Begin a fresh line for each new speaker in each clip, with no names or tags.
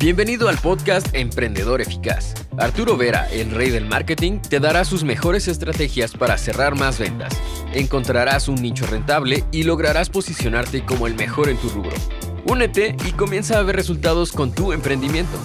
Bienvenido al podcast Emprendedor Eficaz. Arturo Vera, el rey del marketing, te dará sus mejores estrategias para cerrar más ventas. Encontrarás un nicho rentable y lograrás posicionarte como el mejor en tu rubro. Únete y comienza a ver resultados con tu emprendimiento.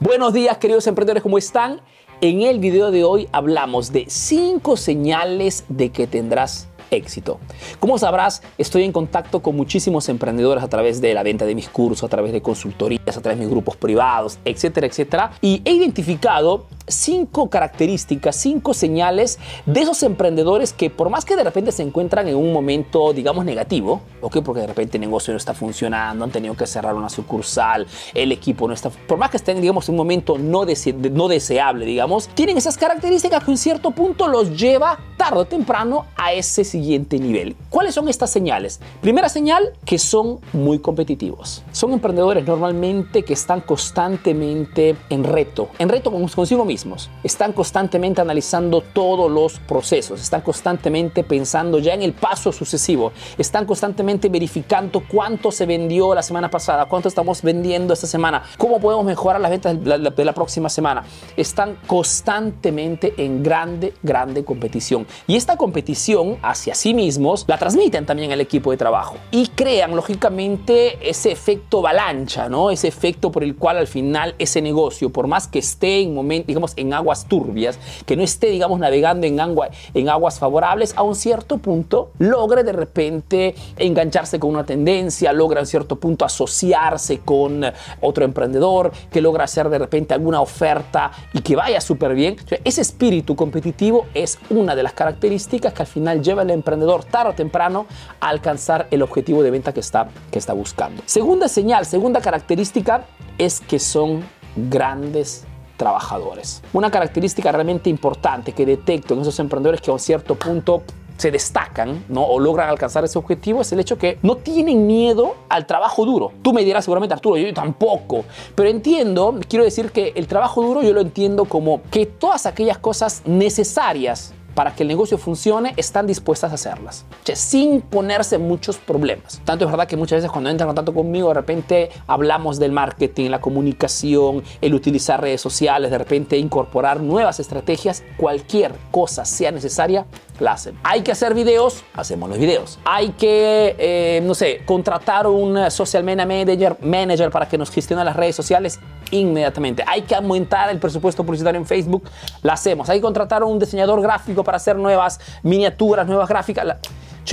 Buenos días queridos emprendedores, ¿cómo están? En el video de hoy hablamos de 5 señales de que tendrás éxito. Como sabrás, estoy en contacto con muchísimos emprendedores a través de la venta de mis cursos, a través de consultorías, a través de mis grupos privados, etcétera, etcétera. Y he identificado cinco características, cinco señales de esos emprendedores que por más que de repente se encuentran en un momento, digamos, negativo, ¿ok? Porque de repente el negocio no está funcionando, han tenido que cerrar una sucursal, el equipo no está, por más que estén, digamos, en un momento no, no deseable, digamos, tienen esas características que en cierto punto los lleva tarde o temprano a ese siguiente nivel. ¿Cuáles son estas señales? Primera señal, que son muy competitivos. Son emprendedores normalmente que están constantemente en reto, en reto consigo mismo están constantemente analizando todos los procesos, están constantemente pensando ya en el paso sucesivo, están constantemente verificando cuánto se vendió la semana pasada, cuánto estamos vendiendo esta semana, cómo podemos mejorar las ventas de la, próxima semana. Están constantemente en grande, grande competición. Y esta competición hacia sí mismos la transmiten también al equipo de trabajo y crean lógicamente ese efecto avalancha, ¿no? Ese efecto por el cual al final ese negocio, por más que esté en momento, en aguas turbias, que no esté, digamos, navegando en, agua, en aguas favorables, a un cierto punto logre de repente engancharse con una tendencia, logra a un cierto punto asociarse con otro emprendedor, que logra hacer de repente alguna oferta y que vaya súper bien. ese espíritu competitivo es una de las características que al final lleva al emprendedor tarde o temprano a alcanzar el objetivo de venta que está, que está buscando. Segunda señal, segunda característica es que son grandes trabajadores. Una característica realmente importante que detecto en esos emprendedores que a un cierto punto se destacan ¿no? o logran alcanzar ese objetivo es el hecho que no tienen miedo al trabajo duro. Tú me dirás seguramente, Arturo, yo tampoco. Pero entiendo, quiero decir que el trabajo duro yo lo entiendo como que todas aquellas cosas necesarias para que el negocio funcione, están dispuestas a hacerlas, sin ponerse muchos problemas. Tanto es verdad que muchas veces cuando entran en contacto conmigo, de repente hablamos del marketing, la comunicación, el utilizar redes sociales, de repente incorporar nuevas estrategias, cualquier cosa sea necesaria, la hacen. Hay que hacer videos, hacemos los videos. Hay que, eh, no sé, contratar un social media manager, manager para que nos gestione las redes sociales, inmediatamente. Hay que aumentar el presupuesto publicitario en Facebook, lo hacemos. Hay que contratar un diseñador gráfico para hacer nuevas miniaturas, nuevas gráficas.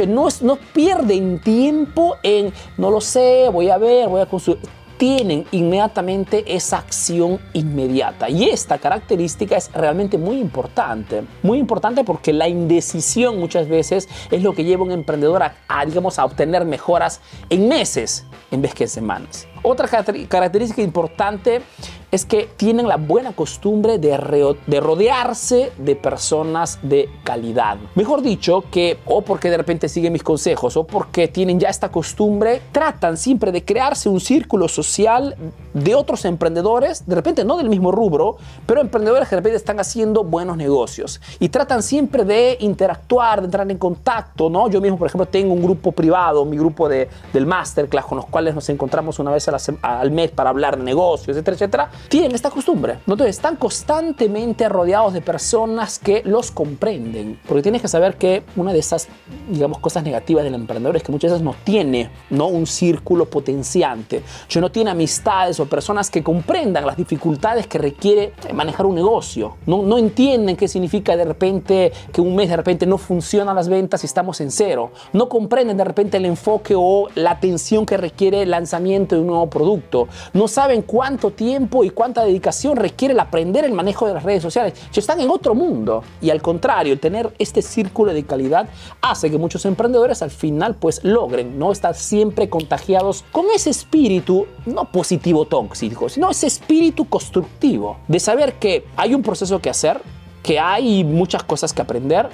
no, no pierden tiempo en, no lo sé, voy a ver, voy a construir tienen inmediatamente esa acción inmediata. Y esta característica es realmente muy importante. Muy importante porque la indecisión muchas veces es lo que lleva a un emprendedor a, digamos, a obtener mejoras en meses en vez que en semanas. Otra característica importante es que tienen la buena costumbre de, de, rodearse de personas de calidad. Mejor dicho, que o porque de repente siguen mis consejos o porque tienen ya esta costumbre, tratan siempre de crearse un círculo social de otros emprendedores, de repente no del mismo rubro, pero emprendedores que de repente están haciendo buenos negocios y tratan siempre de interactuar, de entrar en contacto, ¿no? Yo mismo, por ejemplo, tengo un grupo privado, mi grupo de, del masterclass con los cuales nos encontramos una vez al mes para hablar de negocios, etcétera, etcétera tienen esta costumbre. Entonces están constantemente rodeados de personas que los comprenden. Porque tienes que saber que una de esas, digamos, cosas negativas del emprendedor es que muchas veces no tiene ¿no? un círculo potenciante. Yo no tiene amistades o personas que comprendan las dificultades que requiere manejar un negocio. No, no entienden qué significa de repente que un mes de repente no funcionan las ventas y estamos en cero. No comprenden de repente el enfoque o la atención que requiere el lanzamiento de un nuevo producto. No saben cuánto tiempo y cuánta dedicación requiere el aprender el manejo de las redes sociales. Están en otro mundo. Y al contrario, tener este círculo de calidad hace que muchos emprendedores al final pues logren no estar siempre contagiados con ese espíritu, no positivo tóxico, sino ese espíritu constructivo de saber que hay un proceso que hacer, que hay muchas cosas que aprender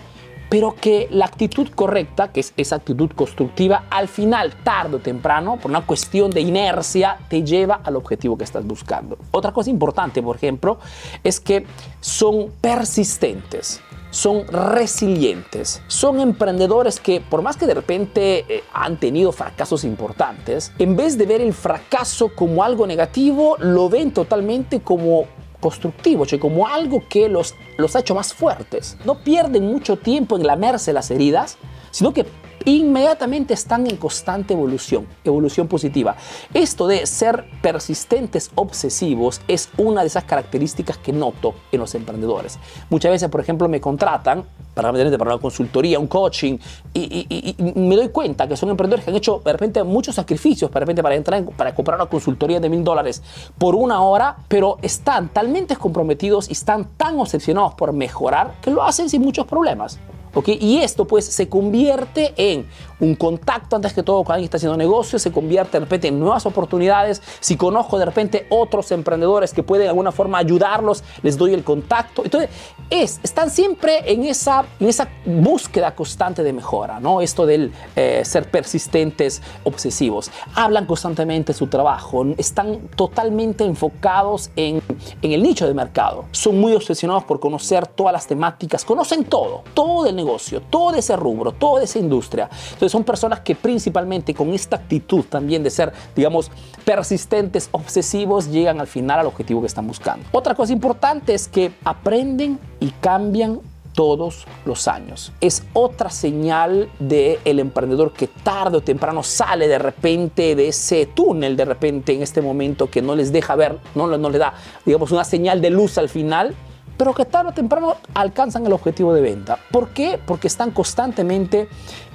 pero que la actitud correcta, que es esa actitud constructiva, al final, tarde o temprano, por una cuestión de inercia, te lleva al objetivo que estás buscando. Otra cosa importante, por ejemplo, es que son persistentes. son resilientes. Son emprendedores que, por más que de repente eh, han tenido fracasos importantes, en vez de ver el fracaso como algo negativo, lo ven totalmente como constructivo, como algo que los, los ha hecho más fuertes. No pierden mucho tiempo en lamerse las heridas, sino que inmediatamente están en constante evolución, evolución positiva. Esto de ser persistentes, obsesivos, es una de esas características que noto en los emprendedores. Muchas veces, por ejemplo, me contratan para, para una consultoría, un coaching, y, me doy cuenta que son emprendedores que han hecho de repente muchos sacrificios para, para entrar para comprar una consultoría de mil dólares por una hora, pero están talmente comprometidos y están tan obsesionados por mejorar que lo hacen sin muchos problemas. Y esto pues se convierte en un contacto antes que todo con alguien está haciendo negocio, se convierte de repente en nuevas oportunidades. Si conozco de repente otros emprendedores que pueden de alguna forma ayudarlos, les doy el contacto. Entonces, es, están siempre en esa, en esa búsqueda constante de mejora, ¿no? Esto del eh, ser persistentes, obsesivos. Hablan constantemente de su trabajo, están totalmente enfocados en, en el nicho de mercado. Son muy obsesionados por conocer todas las temáticas, conocen todo, todo el negocio, todo ese rubro, toda esa industria. Entonces son personas que principalmente con esta actitud también de ser, digamos, persistentes, obsesivos, llegan al final al objetivo que están buscando. Otra cosa importante es que aprenden y cambian todos los años. Es otra señal del el emprendedor que tarde o temprano sale de repente de ese túnel, de repente en este momento que no les deja ver, no, no le da, digamos, una señal de luz al final pero que tarde o temprano alcanzan el objetivo de venta. ¿Por qué? Porque están constantemente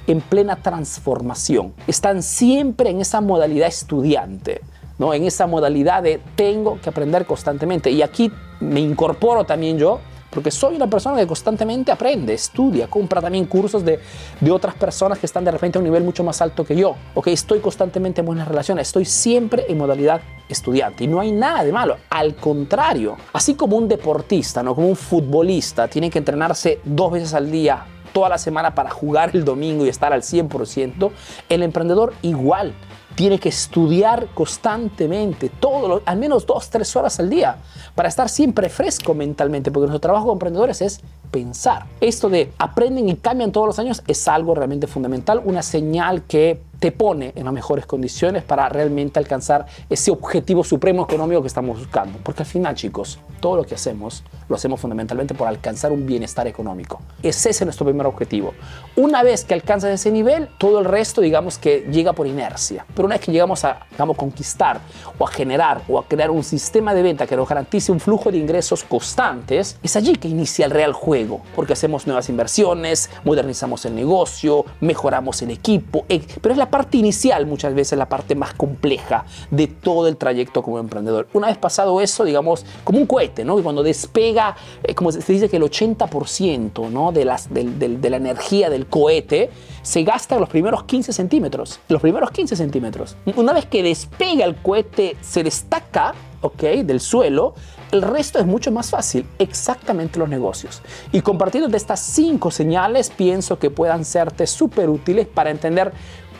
en plena transformación. Están siempre en esa modalidad estudiante. ¿no? en esa modalidad de tengo que aprender constantemente. Y aquí me incorporo también yo porque soy una persona que constantemente aprende, estudia, compra también cursos de, de otras personas que están de repente a un nivel mucho más alto que yo. Ok, estoy constantemente en buenas relaciones, estoy siempre en modalidad estudiante y no hay nada de malo. Al contrario, así como un deportista, ¿no? como un futbolista, tiene que entrenarse dos veces al día toda la semana para jugar el domingo y estar al 100%, el emprendedor igual tiene que estudiar constantemente, todo al menos dos, tres horas al día, para estar siempre fresco mentalmente, porque nuestro trabajo como emprendedores es pensar. Esto de aprenden y cambian todos los años es algo realmente fundamental, una señal que te pone en las mejores condiciones para realmente alcanzar ese objetivo supremo económico que estamos buscando. Porque al final, chicos, todo lo que hacemos lo hacemos fundamentalmente por alcanzar un bienestar económico. Ese es nuestro primer objetivo. Una vez que alcanzas ese nivel, todo el resto, digamos que llega por inercia. Pero una vez que llegamos a digamos, conquistar o a generar o a crear un sistema de venta que nos garantice un flujo de ingresos constantes, es allí que inicia el real juego. Porque hacemos nuevas inversiones, modernizamos el negocio, mejoramos el equipo. Eh, pero es la parte inicial muchas veces la parte más compleja de todo el trayecto como emprendedor. Una vez pasado eso, digamos, como un cohete, ¿no? Y cuando despega, eh, como se dice que el 80% ¿no? de, las, de, de, la energía del cohete se gasta en los primeros 15 centímetros. Los primeros 15 centímetros. Una vez que despega el cohete, se destaca ¿ok? del suelo, el resto es mucho más fácil, exactamente los negocios. Y compartiendo estas cinco señales, pienso que puedan serte súper útiles para entender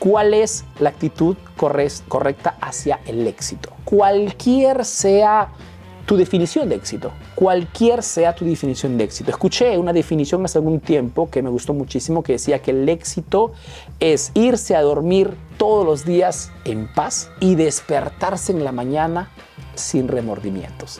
cuál es la actitud correcta hacia el éxito. Cualquier sea tu definición de éxito, cualquier sea tu definición de éxito. Escuché una definición hace algún tiempo que me gustó muchísimo que decía que el éxito es irse a dormir todos los días en paz y despertarse en la mañana sin remordimientos.